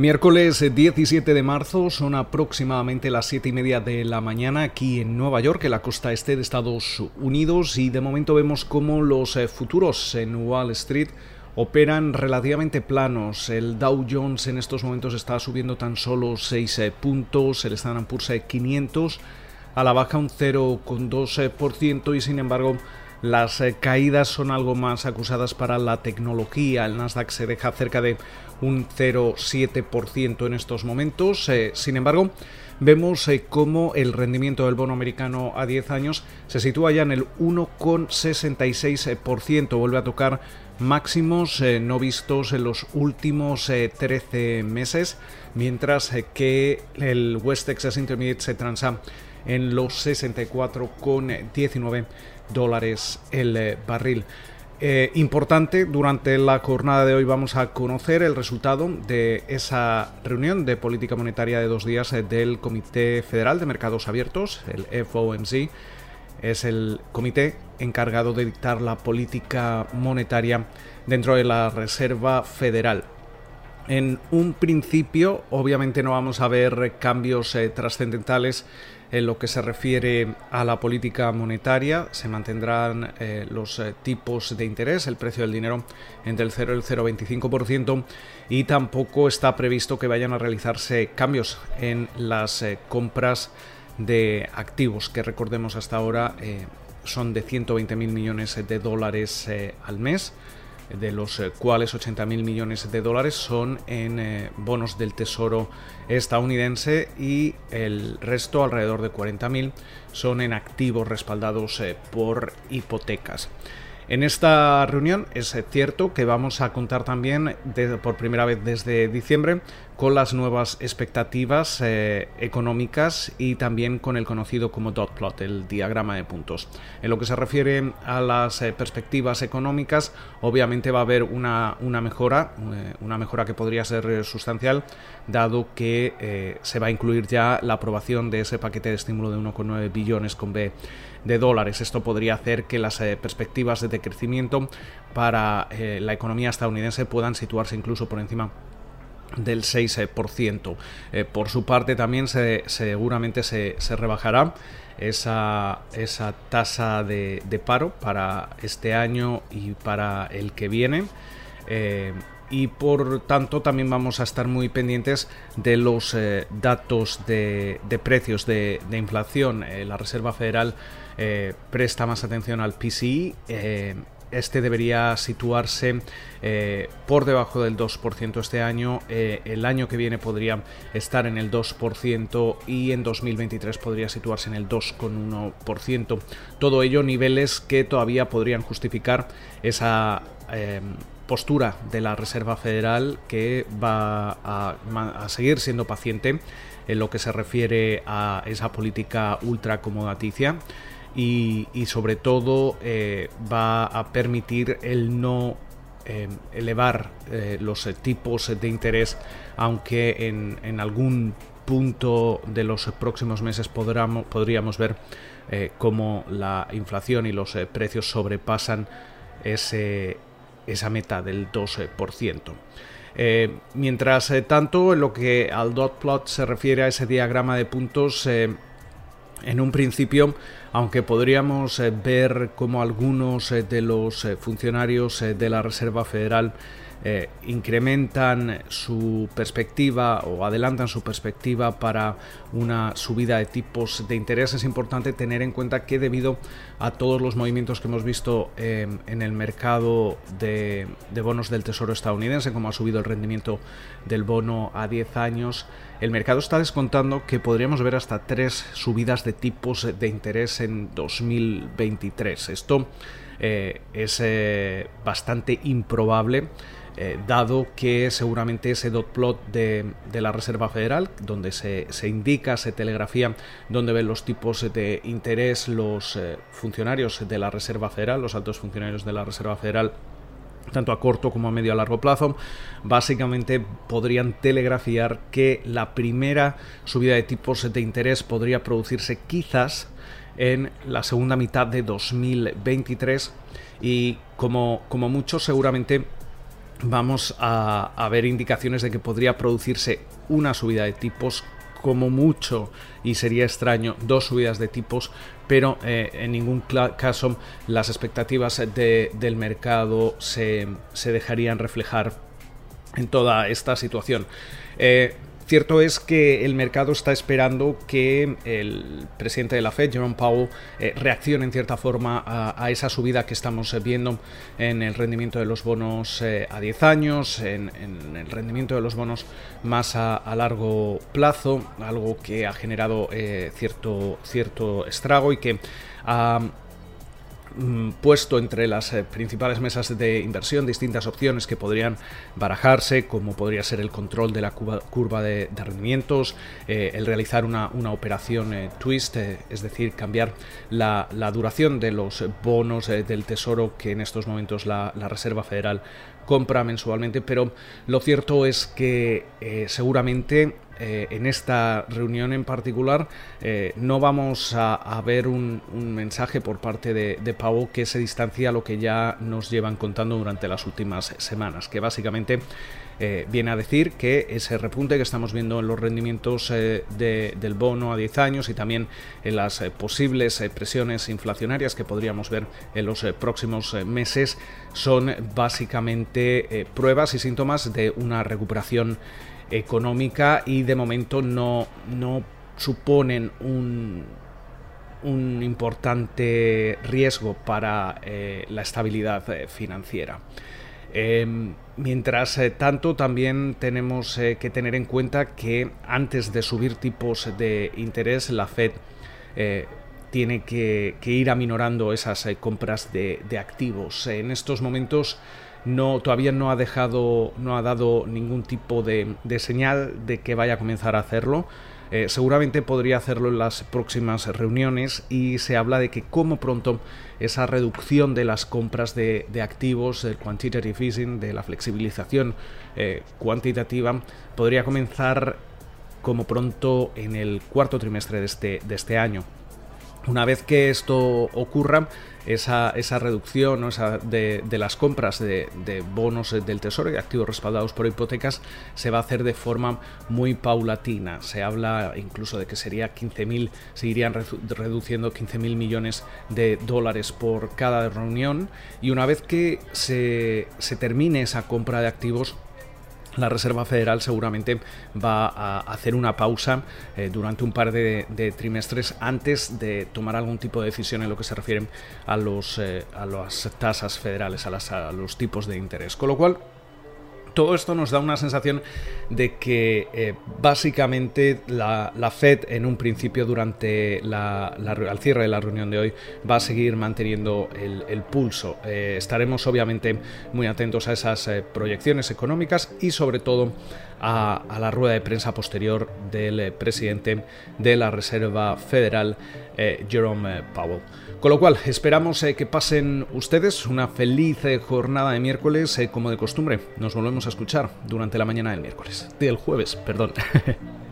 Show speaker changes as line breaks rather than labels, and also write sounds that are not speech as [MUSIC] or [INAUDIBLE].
Miércoles 17 de marzo son aproximadamente las 7 y media de la mañana aquí en Nueva York, en la costa este de Estados Unidos, y de momento vemos cómo los eh, futuros en Wall Street operan relativamente planos. El Dow Jones en estos momentos está subiendo tan solo 6 eh, puntos, el Standard Poor's 500 eh, a la baja un 0,2% y sin embargo las eh, caídas son algo más acusadas para la tecnología. El Nasdaq se deja cerca de un 0,7% en estos momentos. Eh, sin embargo, vemos eh, cómo el rendimiento del bono americano a 10 años se sitúa ya en el 1,66%. Vuelve a tocar máximos no vistos en los últimos 13 meses, mientras que el West Texas Intermediate se transa en los 64,19 dólares el eh, barril. Eh, importante, durante la jornada de hoy vamos a conocer el resultado de esa reunión de política monetaria de dos días eh, del Comité Federal de Mercados Abiertos, el FOMC. Es el comité encargado de dictar la política monetaria dentro de la Reserva Federal. En un principio, obviamente no vamos a ver cambios trascendentales en lo que se refiere a la política monetaria, se mantendrán eh, los eh, tipos de interés, el precio del dinero entre el 0 y el 0,25% y tampoco está previsto que vayan a realizarse cambios en las eh, compras de activos, que recordemos hasta ahora son de 120 mil millones de dólares al mes de los eh, cuales 80.000 millones de dólares son en eh, bonos del Tesoro estadounidense y el resto, alrededor de 40.000, son en activos respaldados eh, por hipotecas. En esta reunión es cierto que vamos a contar también por primera vez desde diciembre con las nuevas expectativas eh, económicas y también con el conocido como dot plot, el diagrama de puntos. En lo que se refiere a las eh, perspectivas económicas, obviamente va a haber una, una mejora, eh, una mejora que podría ser sustancial, dado que se va a incluir ya la aprobación de ese paquete de estímulo de 1,9 billones con B de dólares. Esto podría hacer que las perspectivas de crecimiento para la economía estadounidense puedan situarse incluso por encima del 6%. Eh, por su parte también se, seguramente se, rebajará esa, esa tasa de, paro para este año y para el que viene. Eh, y por tanto también vamos a estar muy pendientes de los eh, datos de, precios de, inflación. la Reserva Federal presta más atención al PCI este debería situarse eh, por debajo del 2% este año. Eh, el año que viene podría estar en el 2% y en 2023 podría situarse en el 2,1%. Todo ello niveles que todavía podrían justificar esa em, postura de la Reserva Federal que va a, a seguir siendo paciente en lo que se refiere a esa política ultracomodaticia y, sobre todo eh, va a permitir el no eh, elevar eh, los tipos de interés, aunque en, algún punto de los próximos meses podríamos ver cómo la inflación y los precios sobrepasan ese, esa meta del 12%. mientras tanto, en lo que al dot plot se refiere a ese diagrama de puntos, en un principio, aunque podríamos eh, ver como algunos eh, de los eh, funcionarios de la Reserva Federal incrementan su perspectiva o adelantan su perspectiva para una subida de tipos de interés, es importante tener en cuenta que debido a todos los movimientos que hemos visto eh, en el mercado de, bonos del Tesoro estadounidense, como ha subido el rendimiento del bono a 10 años, el mercado está descontando que podríamos ver hasta tres subidas de tipos de interés en 2023. Esto eh, es bastante improbable eh, dado que seguramente ese dot plot de, la Reserva Federal, donde se, indica, se telegrafía dónde ven los tipos de interés los eh, funcionarios de la Reserva Federal, los altos funcionarios de la Reserva Federal, tanto a corto como a medio a largo plazo, básicamente podrían telegrafiar que la primera subida de tipos de interés podría producirse quizás en la segunda mitad de 2023 y como, como mucho seguramente vamos a, ver indicaciones de que podría producirse una subida de tipos como mucho y sería extraño dos subidas de tipos pero eh, en ningún caso las expectativas del mercado se, se, dejarían reflejar en toda esta situación. Eh, Cierto es que el mercado está esperando que el presidente de la Fed, Jerome Powell, eh, reaccione en cierta forma a, esa subida que estamos viendo en el rendimiento de los bonos eh, a 10 años, en, el rendimiento de los bonos más a, largo plazo, algo que ha generado eh, cierto, cierto estrago y que ha puesto entre las eh, principales mesas de inversión distintas opciones que podrían barajarse, como podría ser el control de la curva de, rendimientos, eh, el realizar una, operación eh, twist, es decir, cambiar la, duración de los bonos del tesoro que en estos momentos la Reserva Federal compra mensualmente, pero lo cierto es que seguramente eh, en esta reunión en particular eh, no vamos a, ver un, mensaje por parte de, de Pau que se distancia a lo que ya nos llevan contando durante las últimas semanas, que básicamente eh, viene a decir que ese repunte que estamos viendo en los rendimientos del bono a 10 años y también en las posibles presiones inflacionarias que podríamos ver en los próximos meses son básicamente pruebas y síntomas de una recuperación económica y de momento no, no suponen un, un importante riesgo para eh, la estabilidad eh, financiera. Em, mientras eh, tanto, también tenemos que tener en cuenta que antes de subir tipos de interés, la Fed tiene que, ir aminorando esas compras de, de activos. En estos momentos no, todavía no ha dejado, no ha dado ningún tipo de, señal de que vaya a comenzar a hacerlo. Eh, seguramente podría hacerlo en las próximas reuniones y se habla de que como pronto esa reducción de las compras de, activos, del quantitative easing, de la flexibilización eh, cuantitativa, podría comenzar como pronto en el cuarto trimestre de este, de este año. Una vez que esto ocurra, esa, esa reducción de, las compras de, bonos del Tesoro y activos respaldados por hipotecas se va a hacer de forma muy paulatina. Se habla incluso de que sería 15.000, se irían reduciendo 15.000 millones de dólares por cada reunión y una vez que se, se termine esa compra de activos, la Reserva Federal seguramente va a hacer una pausa eh, durante un par de, trimestres antes de tomar algún tipo de decisión en lo que se refiere a, los, eh, a las tasas federales, a, las, a los tipos de interés. Con lo cual, todo esto nos da una sensación de que eh, básicamente la, Fed en un principio durante la, al cierre de la reunión de hoy va a seguir manteniendo el, pulso. Eh, estaremos obviamente muy atentos a esas eh, proyecciones económicas y sobre todo a, la rueda de prensa posterior del presidente de la Reserva Federal, Jerome Powell. Con lo cual, esperamos eh, que pasen ustedes una feliz eh, jornada de miércoles, eh, como de costumbre. Nos volvemos a escuchar durante la mañana del miércoles. Del jueves, perdón. [LAUGHS]